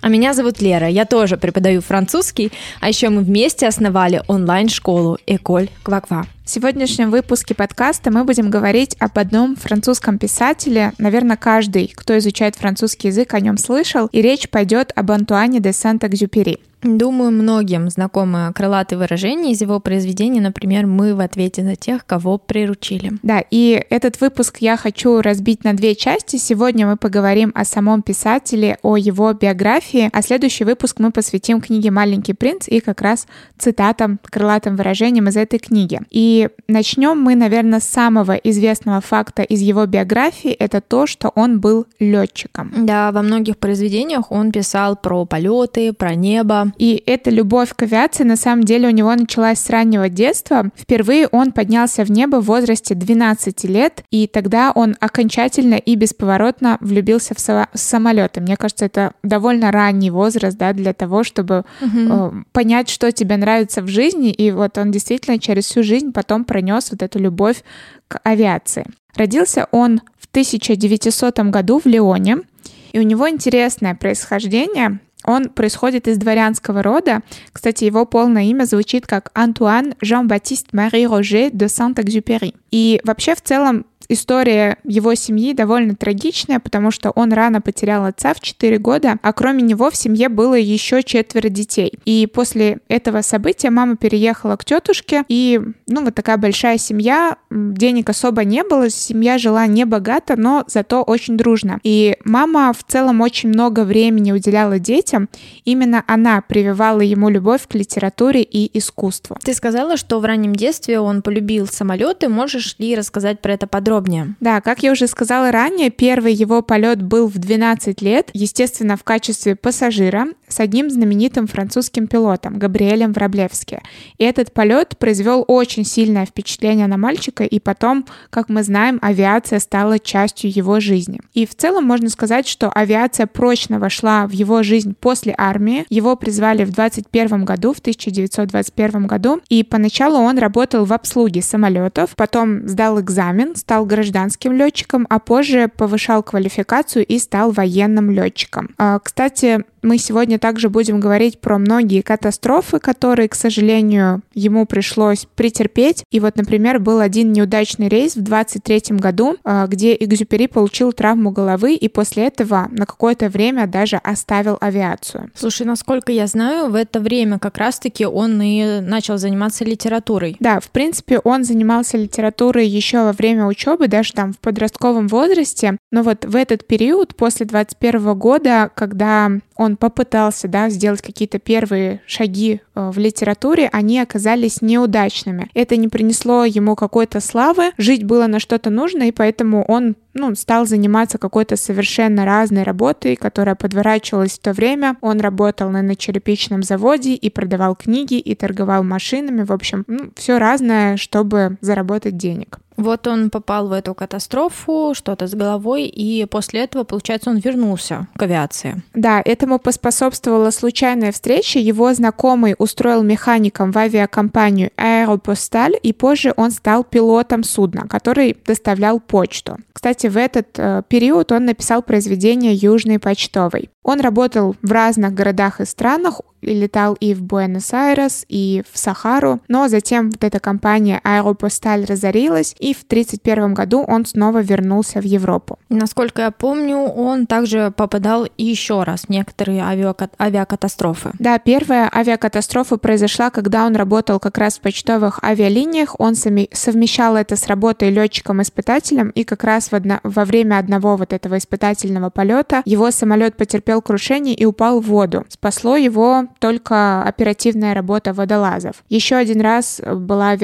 А меня зовут Лера, я тоже преподаю французский, а еще мы вместе основали онлайн-школу «Эколь Кваква». В сегодняшнем выпуске подкаста мы будем говорить об одном французском писателе. Наверное, каждый, кто изучает французский язык, о нем слышал. И речь пойдет об Антуане де Сант-Экзюпери. Думаю, многим знакомы крылатые выражения из его произведений, например, «Мы в ответе за тех, кого приручили». Да, и этот выпуск я хочу разбить на две части. Сегодня мы поговорим о самом писателе, о его биографии, а следующий выпуск мы посвятим книге «Маленький принц» и как раз цитатам, крылатым выражениям из этой книги. И начнем мы, наверное, с самого известного факта из его биографии, это то, что он был летчиком. Да, во многих произведениях он писал про полеты, про небо, и эта любовь к авиации на самом деле у него началась с раннего детства. Впервые он поднялся в небо в возрасте 12 лет, и тогда он окончательно и бесповоротно влюбился в со- самолеты. Мне кажется, это довольно ранний возраст, да, для того, чтобы угу. э, понять, что тебе нравится в жизни. И вот он действительно через всю жизнь потом пронес вот эту любовь к авиации. Родился он в 1900 году в Лионе, и у него интересное происхождение. Он происходит из дворянского рода. Кстати, его полное имя звучит как Антуан Жан-Баптист Мари Роже де Сент-Экзюпери. И вообще в целом история его семьи довольно трагичная, потому что он рано потерял отца в 4 года, а кроме него в семье было еще четверо детей. И после этого события мама переехала к тетушке, и, ну, вот такая большая семья, денег особо не было, семья жила не богато, но зато очень дружно. И мама в целом очень много времени уделяла детям, именно она прививала ему любовь к литературе и искусству. Ты сказала, что в раннем детстве он полюбил самолеты, можешь ли рассказать про это подробнее? Подробнее. Да, как я уже сказала ранее, первый его полет был в 12 лет, естественно, в качестве пассажира с одним знаменитым французским пилотом Габриэлем Враблевски. И этот полет произвел очень сильное впечатление на мальчика, и потом, как мы знаем, авиация стала частью его жизни. И в целом можно сказать, что авиация прочно вошла в его жизнь после армии. Его призвали в 21 году, в 1921 году, и поначалу он работал в обслуге самолетов, потом сдал экзамен, стал гражданским летчиком, а позже повышал квалификацию и стал военным летчиком. А, кстати, мы сегодня также будем говорить про многие катастрофы, которые, к сожалению, ему пришлось претерпеть. И вот, например, был один неудачный рейс в 23 году, а, где Экзюпери получил травму головы и после этого на какое-то время даже оставил авиацию. Слушай, насколько я знаю, в это время как раз-таки он и начал заниматься литературой. Да, в принципе, он занимался литературой еще во время учебы, даже там в подростковом возрасте. Но вот в этот период, после 21 года, когда он попытался да, сделать какие-то первые шаги э, в литературе, они оказались неудачными. Это не принесло ему какой-то славы, жить было на что-то нужно, и поэтому он ну, стал заниматься какой-то совершенно разной работой, которая подворачивалась в то время. Он работал на, черепичном заводе и продавал книги, и торговал машинами. В общем, ну, все разное, чтобы заработать денег. Вот он попал в эту катастрофу, что-то с головой, и после этого, получается, он вернулся к авиации. Да, этому поспособствовала случайная встреча. Его знакомый устроил механиком в авиакомпанию Аэропосталь, и позже он стал пилотом судна, который доставлял почту. Кстати, в этот э, период он написал произведение «Южный почтовый». Он работал в разных городах и странах, летал и в Буэнос-Айрес, и в Сахару, но затем вот эта компания Аэропосталь разорилась, и в 1931 году он снова вернулся в Европу. Насколько я помню, он также попадал еще раз в некоторые авиака- авиакатастрофы. Да, первая авиакатастрофа произошла, когда он работал как раз в почтовых авиалиниях, он совмещал это с работой летчиком-испытателем, и как раз в одно- во время одного вот этого испытательного полета его самолет потерпел крушение и упал в воду. Спасло его только оперативная работа водолазов. Еще один раз была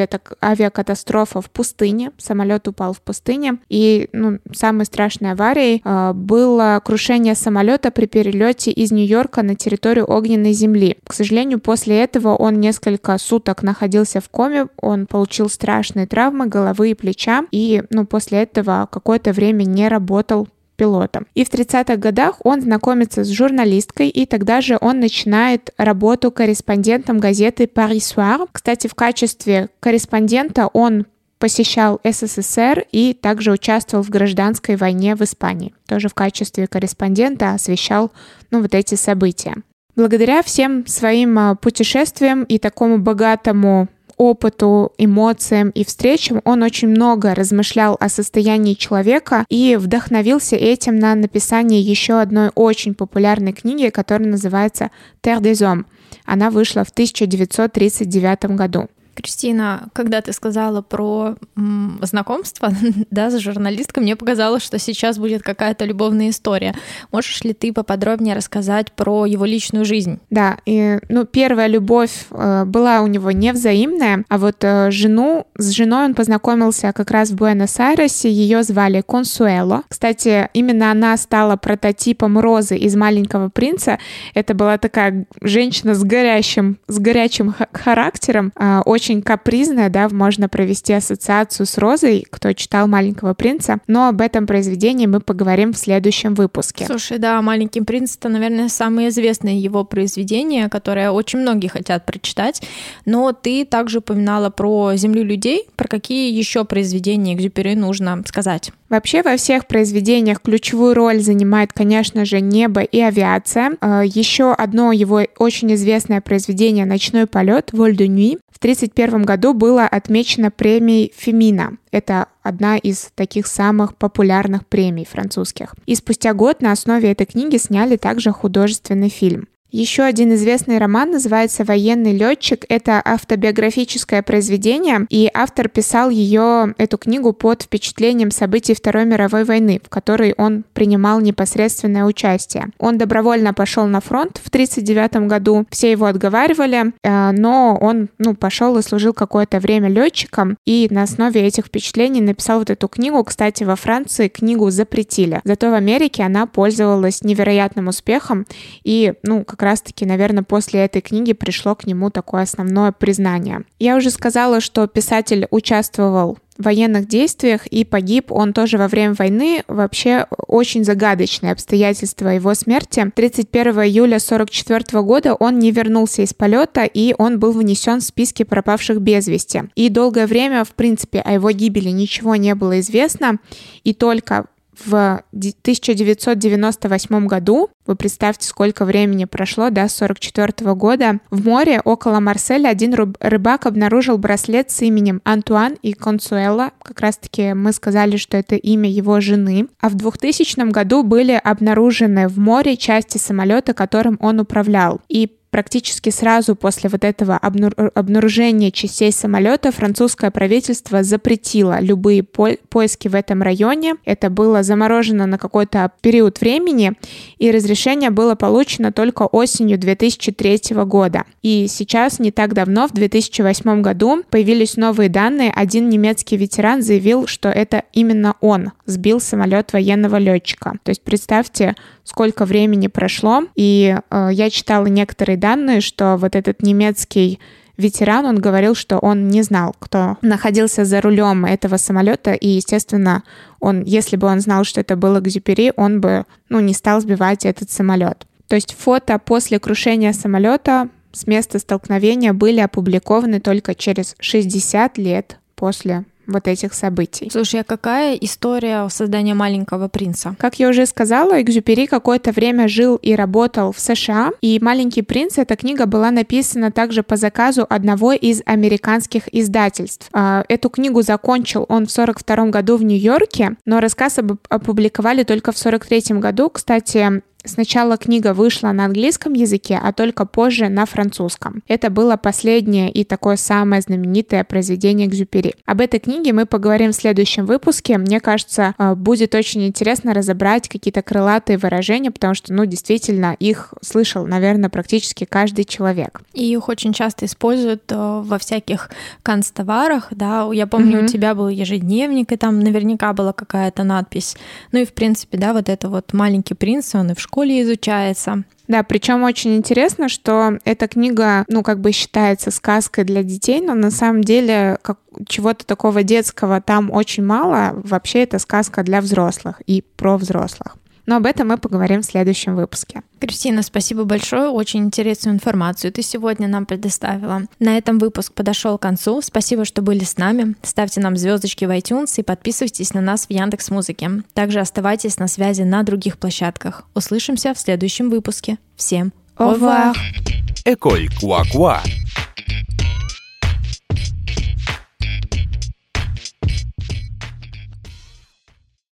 авиакатастрофа в пустыне. Самолет упал в пустыне. И ну, самой страшной аварией э, было крушение самолета при перелете из Нью-Йорка на территорию огненной земли. К сожалению, после этого он несколько суток находился в коме, он получил страшные травмы головы и плеча, и ну, после этого какое-то время не работал пилотом. И в 30-х годах он знакомится с журналисткой, и тогда же он начинает работу корреспондентом газеты «Paris Soir». Кстати, в качестве корреспондента он посещал СССР и также участвовал в гражданской войне в Испании. Тоже в качестве корреспондента освещал ну, вот эти события. Благодаря всем своим а, путешествиям и такому богатому опыту, эмоциям и встречам он очень много размышлял о состоянии человека и вдохновился этим на написание еще одной очень популярной книги, которая называется «Terre des Hommes». Она вышла в 1939 году. Кристина, когда ты сказала про м, знакомство да, с журналисткой, мне показалось, что сейчас будет какая-то любовная история. Можешь ли ты поподробнее рассказать про его личную жизнь? Да, и, ну, первая любовь э, была у него невзаимная, а вот э, жену, с женой он познакомился как раз в Буэнос-Айресе, ее звали Консуэло. Кстати, именно она стала прототипом Розы из «Маленького принца». Это была такая женщина с горящим, с горячим характером, э, очень очень капризная, да, можно провести ассоциацию с Розой, кто читал «Маленького принца», но об этом произведении мы поговорим в следующем выпуске. Слушай, да, «Маленький принц» — это, наверное, самое известное его произведение, которое очень многие хотят прочитать, но ты также упоминала про «Землю людей», про какие еще произведения Экзюпери нужно сказать? Вообще во всех произведениях ключевую роль занимает, конечно же, небо и авиация. А, еще одно его очень известное произведение «Ночной полет» «Воль de nuit» в 1931 году было отмечено премией Фемина. Это одна из таких самых популярных премий французских. И спустя год на основе этой книги сняли также художественный фильм. Еще один известный роман называется «Военный летчик». Это автобиографическое произведение, и автор писал ее, эту книгу, под впечатлением событий Второй мировой войны, в которой он принимал непосредственное участие. Он добровольно пошел на фронт в 1939 году, все его отговаривали, э, но он ну, пошел и служил какое-то время летчиком, и на основе этих впечатлений написал вот эту книгу. Кстати, во Франции книгу запретили, зато в Америке она пользовалась невероятным успехом, и, ну, как раз-таки, наверное, после этой книги пришло к нему такое основное признание. Я уже сказала, что писатель участвовал в военных действиях и погиб он тоже во время войны. Вообще очень загадочные обстоятельства его смерти. 31 июля 1944 года он не вернулся из полета и он был внесен в списки пропавших без вести. И долгое время, в принципе, о его гибели ничего не было известно. И только в 1998 году, вы представьте, сколько времени прошло, да, с 44 года, в море около Марселя один рыбак обнаружил браслет с именем Антуан и Консуэла. Как раз-таки мы сказали, что это имя его жены. А в 2000 году были обнаружены в море части самолета, которым он управлял. И Практически сразу после вот этого обнаружения частей самолета французское правительство запретило любые по поиски в этом районе. Это было заморожено на какой-то период времени, и разрешение было получено только осенью 2003 года. И сейчас, не так давно, в 2008 году, появились новые данные. Один немецкий ветеран заявил, что это именно он сбил самолет военного летчика. То есть представьте, сколько времени прошло. И э, я читала некоторые данные, что вот этот немецкий ветеран, он говорил, что он не знал, кто находился за рулем этого самолета, и, естественно, он, если бы он знал, что это был Экзюпери, он бы, ну, не стал сбивать этот самолет. То есть фото после крушения самолета с места столкновения были опубликованы только через 60 лет после вот этих событий. Слушай, а какая история создания «Маленького принца»? Как я уже сказала, Экзюпери какое-то время жил и работал в США, и «Маленький принц» эта книга была написана также по заказу одного из американских издательств. А, эту книгу закончил он в 42 году в Нью-Йорке, но рассказ опубликовали только в 43 году. Кстати, Сначала книга вышла на английском языке, а только позже на французском. Это было последнее и такое самое знаменитое произведение Экзюпери. Об этой книге мы поговорим в следующем выпуске. Мне кажется, э, будет очень интересно разобрать какие-то крылатые выражения, потому что, ну, действительно, их слышал, наверное, практически каждый человек. И их очень часто используют э, во всяких канцтоварах, да. Я помню, mm-hmm. у тебя был ежедневник, и там наверняка была какая-то надпись. Ну и, в принципе, да, вот это вот «Маленький принц», он и в школе изучается. Да, причем очень интересно, что эта книга, ну, как бы считается сказкой для детей, но на самом деле как, чего-то такого детского там очень мало. Вообще это сказка для взрослых и про взрослых. Но об этом мы поговорим в следующем выпуске. Кристина, спасибо большое, очень интересную информацию ты сегодня нам предоставила. На этом выпуск подошел к концу. Спасибо, что были с нами. Ставьте нам звездочки в iTunes и подписывайтесь на нас в Яндекс Музыке. Также оставайтесь на связи на других площадках. Услышимся в следующем выпуске. Всем au revoir! École Quoi